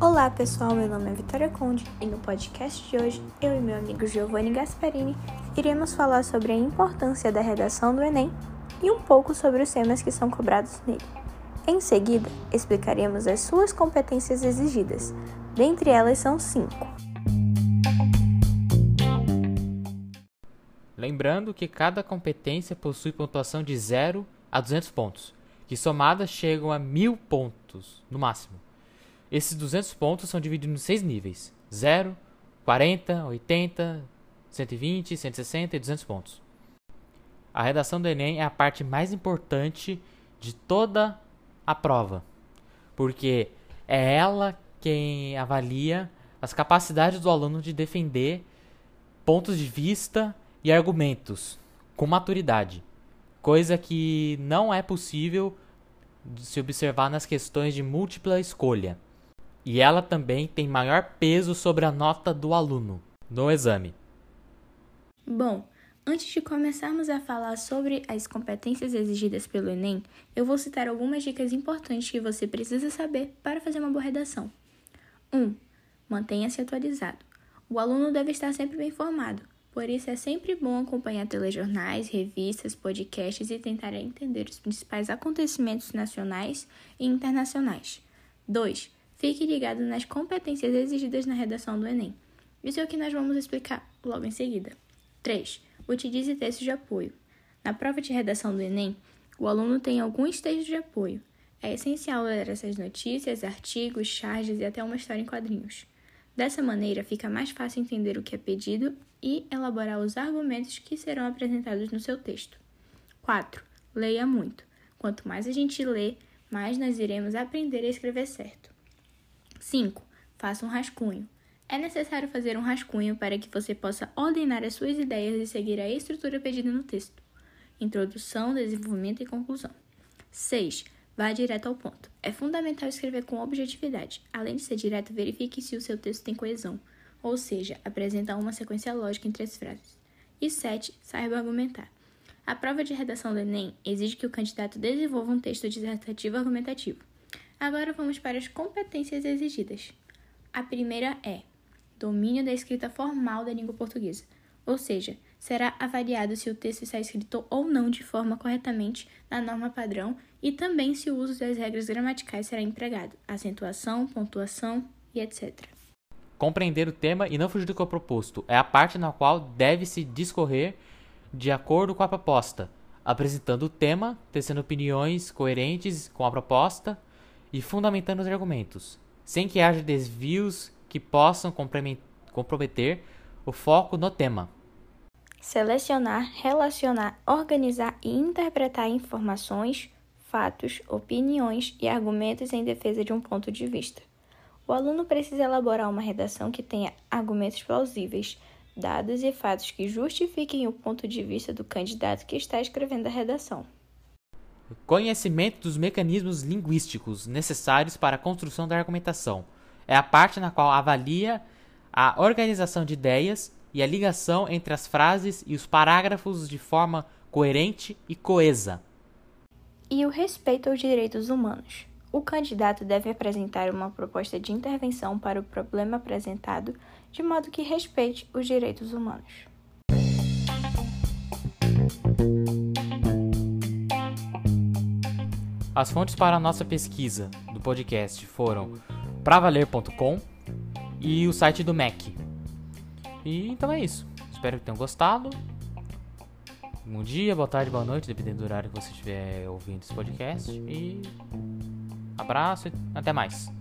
Olá pessoal, meu nome é Vitória Conde e no podcast de hoje eu e meu amigo Giovanni Gasparini iremos falar sobre a importância da redação do Enem e um pouco sobre os temas que são cobrados nele. Em seguida, explicaremos as suas competências exigidas, dentre elas são cinco. Lembrando que cada competência possui pontuação de 0 a 200 pontos, que somadas chegam a 1000 pontos no máximo. Esses 200 pontos são divididos em seis níveis: 0, 40, 80, 120, 160 e 200 pontos. A redação do Enem é a parte mais importante de toda a prova, porque é ela quem avalia as capacidades do aluno de defender pontos de vista e argumentos com maturidade, coisa que não é possível se observar nas questões de múltipla escolha e ela também tem maior peso sobre a nota do aluno no exame. Bom, antes de começarmos a falar sobre as competências exigidas pelo Enem, eu vou citar algumas dicas importantes que você precisa saber para fazer uma boa redação. 1. Um, Mantenha-se atualizado. O aluno deve estar sempre bem informado, por isso é sempre bom acompanhar telejornais, revistas, podcasts e tentar entender os principais acontecimentos nacionais e internacionais. 2. Fique ligado nas competências exigidas na redação do Enem. Isso é o que nós vamos explicar logo em seguida. 3. Utilize textos de apoio. Na prova de redação do Enem, o aluno tem alguns textos de apoio. É essencial ler essas notícias, artigos, charges e até uma história em quadrinhos. Dessa maneira, fica mais fácil entender o que é pedido e elaborar os argumentos que serão apresentados no seu texto. 4. Leia muito. Quanto mais a gente lê, mais nós iremos aprender a escrever certo. 5. Faça um rascunho. É necessário fazer um rascunho para que você possa ordenar as suas ideias e seguir a estrutura pedida no texto. Introdução, desenvolvimento e conclusão. 6. Vá direto ao ponto. É fundamental escrever com objetividade. Além de ser direto, verifique se o seu texto tem coesão, ou seja, apresenta uma sequência lógica entre as frases. E 7. Saiba argumentar. A prova de redação do Enem exige que o candidato desenvolva um texto dissertativo argumentativo. Agora vamos para as competências exigidas. A primeira é domínio da escrita formal da língua portuguesa, ou seja, será avaliado se o texto está escrito ou não de forma corretamente na norma padrão e também se o uso das regras gramaticais será empregado, acentuação, pontuação e etc. Compreender o tema e não fugir do que é proposto é a parte na qual deve-se discorrer de acordo com a proposta, apresentando o tema, tecendo opiniões coerentes com a proposta e fundamentando os argumentos, sem que haja desvios que possam comprometer o foco no tema. Selecionar, relacionar, organizar e interpretar informações, fatos, opiniões e argumentos em defesa de um ponto de vista. O aluno precisa elaborar uma redação que tenha argumentos plausíveis, dados e fatos que justifiquem o ponto de vista do candidato que está escrevendo a redação. Conhecimento dos mecanismos linguísticos necessários para a construção da argumentação. É a parte na qual avalia a organização de ideias e a ligação entre as frases e os parágrafos de forma coerente e coesa. E o respeito aos direitos humanos. O candidato deve apresentar uma proposta de intervenção para o problema apresentado, de modo que respeite os direitos humanos. As fontes para a nossa pesquisa do podcast foram pravaler.com e o site do MEC. E então é isso. Espero que tenham gostado. Bom dia, boa tarde, boa noite, dependendo do horário que você estiver ouvindo esse podcast. E abraço e até mais.